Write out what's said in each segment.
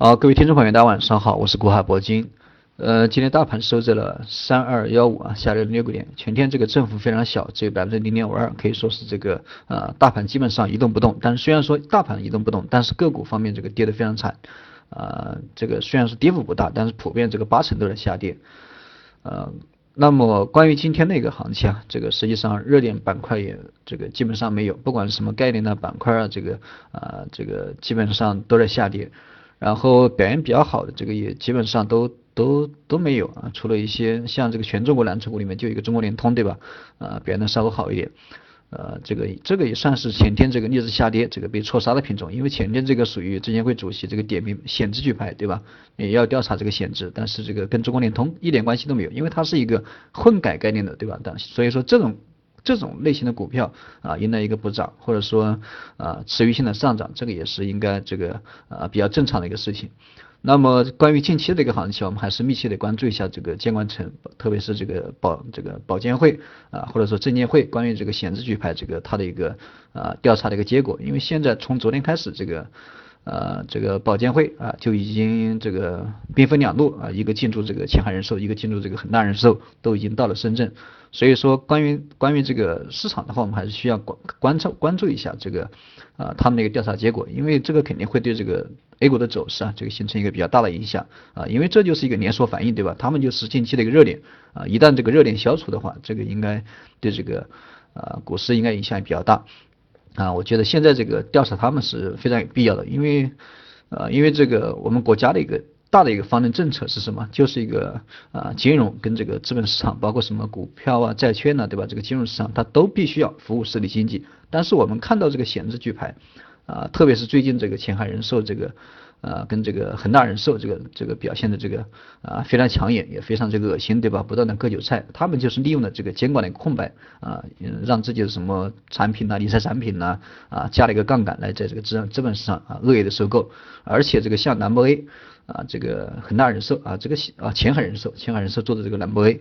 好，各位听众朋友，大家晚上好，我是古海铂金。呃，今天大盘收在了三二幺五啊，下跌了六个点，全天这个振幅非常小，只有百分之零点五二，可以说是这个呃大盘基本上一动不动。但是虽然说大盘一动不动，但是个股方面这个跌得非常惨，呃，这个虽然是跌幅不大，但是普遍这个八成都在下跌。呃，那么关于今天的一个行情啊，这个实际上热点板块也这个基本上没有，不管是什么概念的板块啊，这个啊这个基本上都在下跌。然后表现比较好的这个也基本上都都都没有啊，除了一些像这个全中国蓝筹股里面就一个中国联通对吧？啊，表现的稍微好一点。呃，这个这个也算是前天这个逆势下跌这个被错杀的品种，因为前天这个属于证监会主席这个点名险资举牌对吧？也要调查这个险资，但是这个跟中国联通一点关系都没有，因为它是一个混改概念的对吧？但所以说这种。这种类型的股票啊，迎来一个补涨，或者说啊持续性的上涨，这个也是应该这个啊比较正常的一个事情。那么关于近期的一个行情，我们还是密切的关注一下这个监管层，特别是这个保这个保监会啊，或者说证监会关于这个险资举牌这个它的一个啊调查的一个结果。因为现在从昨天开始，这个呃这个保监会啊就已经这个兵分两路啊，一个进驻这个前海人寿，一个进驻这个恒大人寿，都已经到了深圳。所以说，关于关于这个市场的话，我们还是需要关关注关注一下这个啊他们的一个调查结果，因为这个肯定会对这个 A 股的走势啊，这个形成一个比较大的影响啊，因为这就是一个连锁反应，对吧？他们就是近期的一个热点啊，一旦这个热点消除的话，这个应该对这个啊股市应该影响也比较大啊。我觉得现在这个调查他们是非常有必要的，因为呃因为这个我们国家的一个。大的一个方针政策是什么？就是一个啊金融跟这个资本市场，包括什么股票啊、债券呐，对吧？这个金融市场它都必须要服务实体经济。但是我们看到这个险资举牌啊，特别是最近这个前海人寿这个呃跟这个恒大人寿这个这个表现的这个啊非常抢眼，也非常这个恶心，对吧？不断的割韭菜，他们就是利用了这个监管的空白啊，让自己的什么产品呐、理财产品呐啊加了一个杠杆来在这个资资本市场啊恶意的收购，而且这个像南博 A。啊，这个恒大人寿啊，这个啊前海人寿，前海人寿做的这个南博 A，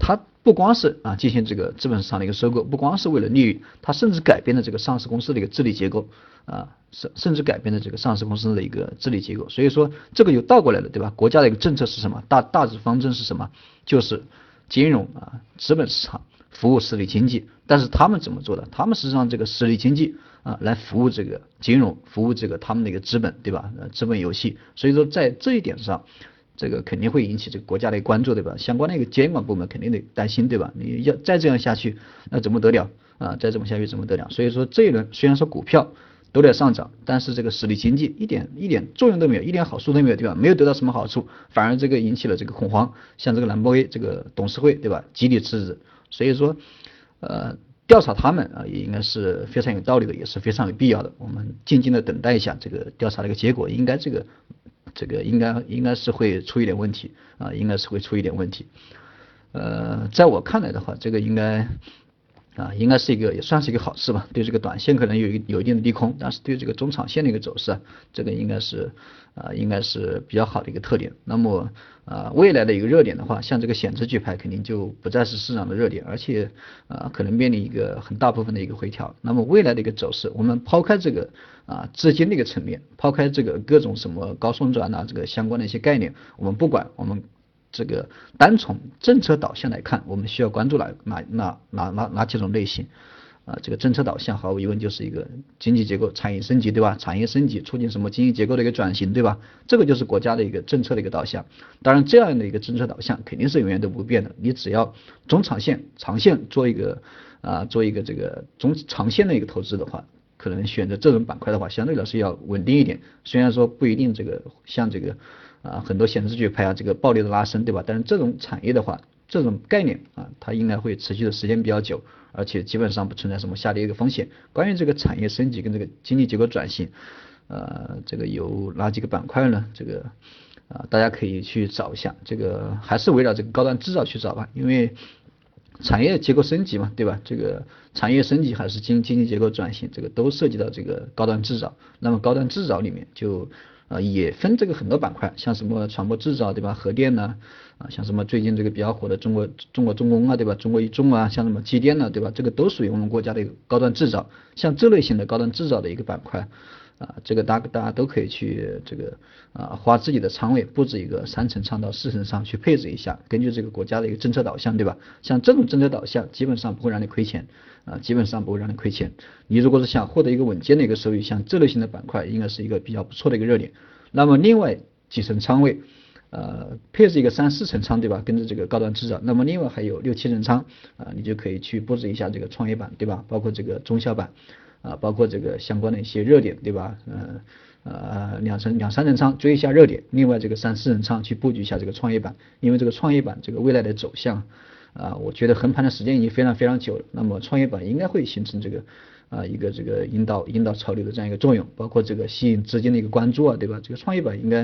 它不光是啊进行这个资本市场的一个收购，不光是为了利率，它甚至改变了这个上市公司的一个治理结构啊，甚甚至改变了这个上市公司的一个治理结构。所以说这个又倒过来了，对吧？国家的一个政策是什么？大大致方针是什么？就是金融啊，资本市场服务实体经济。但是他们怎么做的？他们实际上这个实体经济。啊，来服务这个金融，服务这个他们的一个资本，对吧？呃，资本游戏，所以说在这一点上，这个肯定会引起这个国家的关注，对吧？相关的一个监管部门肯定得担心，对吧？你要再这样下去，那怎么得了？啊，再这么下去怎么得了？所以说这一轮虽然说股票都在上涨，但是这个实体经济一点一点作用都没有，一点好处都没有，对吧？没有得到什么好处，反而这个引起了这个恐慌，像这个蓝波 A 这个董事会，对吧？集体辞职，所以说，呃。调查他们啊，也应该是非常有道理的，也是非常有必要的。我们静静的等待一下这个调查的一个结果，应该这个这个应该应该是会出一点问题啊，应该是会出一点问题。呃，在我看来的话，这个应该。啊，应该是一个也算是一个好事吧。对这个短线可能有一有一定的利空，但是对这个中长线的一个走势，这个应该是啊，应该是比较好的一个特点。那么啊，未来的一个热点的话，像这个险资举牌肯定就不再是市场的热点，而且啊，可能面临一个很大部分的一个回调。那么未来的一个走势，我们抛开这个啊资金的一个层面，抛开这个各种什么高送转呐，这个相关的一些概念，我们不管我们。这个单从政策导向来看，我们需要关注哪哪哪哪哪哪几种类型啊？这个政策导向毫无疑问就是一个经济结构、产业升级，对吧？产业升级促进什么经济结构的一个转型，对吧？这个就是国家的一个政策的一个导向。当然，这样的一个政策导向肯定是永远都不变的。你只要中长线、长线做一个啊，做一个这个中长线的一个投资的话，可能选择这种板块的话，相对来说要稳定一点。虽然说不一定这个像这个。啊，很多显示举牌啊，这个暴力的拉升，对吧？但是这种产业的话，这种概念啊，它应该会持续的时间比较久，而且基本上不存在什么下跌一个风险。关于这个产业升级跟这个经济结构转型，呃，这个有哪几个板块呢？这个啊，大家可以去找一下。这个还是围绕这个高端制造去找吧，因为产业结构升级嘛，对吧？这个产业升级还是经经济结构转型，这个都涉及到这个高端制造。那么高端制造里面就。啊，也分这个很多板块，像什么船舶制造，对吧？核电呢，啊，像什么最近这个比较火的中国中国重工啊，对吧？中国一重啊，像什么机电呢，对吧？这个都属于我们国家的一个高端制造，像这类型的高端制造的一个板块，啊，这个大大家都可以去这个啊，花自己的仓位布置一个三层仓到四层仓去配置一下，根据这个国家的一个政策导向，对吧？像这种政策导向，基本上不会让你亏钱啊，基本上不会让你亏钱。你如果是想获得一个稳健的一个收益，像这类型的板块，应该是一个比较不错的一个热点。那么另外几层仓位，呃，配置一个三四层仓，对吧？跟着这个高端制造。那么另外还有六七层仓啊，你就可以去布置一下这个创业板，对吧？包括这个中小板。啊，包括这个相关的一些热点，对吧？嗯呃两层两三层仓追一下热点，另外这个三四层仓去布局一下这个创业板，因为这个创业板这个未来的走向啊，我觉得横盘的时间已经非常非常久了，那么创业板应该会形成这个啊一个这个引导引导潮流的这样一个作用，包括这个吸引资金的一个关注啊，对吧？这个创业板应该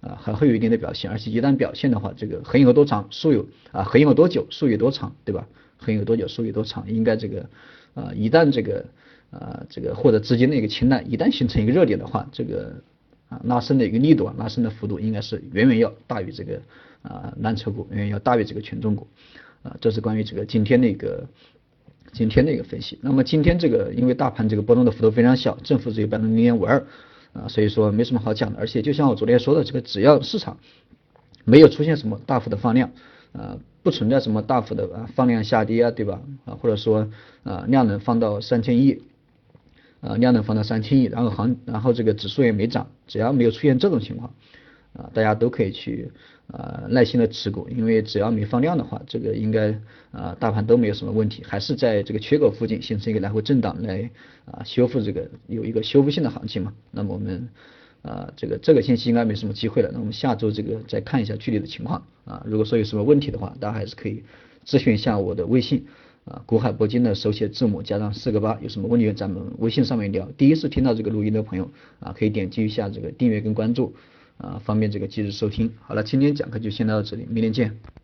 啊还会有一定的表现，而且一旦表现的话，这个横有多长，竖有啊横有多久，竖有多长，对吧？横有多久，竖有多长，应该这个啊一旦这个。啊，这个获得资金的一个青睐，一旦形成一个热点的话，这个啊拉升的一个力度啊，拉升的幅度应该是远远要大于这个啊蓝筹股，远远要大于这个权重股啊。这是关于这个今天的一个今天的一个分析。那么今天这个因为大盘这个波动的幅度非常小，正负只有百分之零点五二啊，所以说没什么好讲的。而且就像我昨天说的，这个只要市场没有出现什么大幅的放量啊，不存在什么大幅的啊放量下跌啊，对吧？啊，或者说啊量能放到三千亿。啊，量能放到三千亿，然后行，然后这个指数也没涨，只要没有出现这种情况，啊，大家都可以去啊耐心的持股，因为只要没放量的话，这个应该啊大盘都没有什么问题，还是在这个缺口附近形成一个来回震荡来啊修复这个有一个修复性的行情嘛。那么我们啊这个这个星期应该没什么机会了，那我们下周这个再看一下具体的情况啊，如果说有什么问题的话，大家还是可以咨询一下我的微信。啊，古海铂金的手写字母加上四个八，有什么问题咱们微信上面聊。第一次听到这个录音的朋友啊，可以点击一下这个订阅跟关注啊，方便这个及时收听。好了，今天讲课就先到这里，明天见。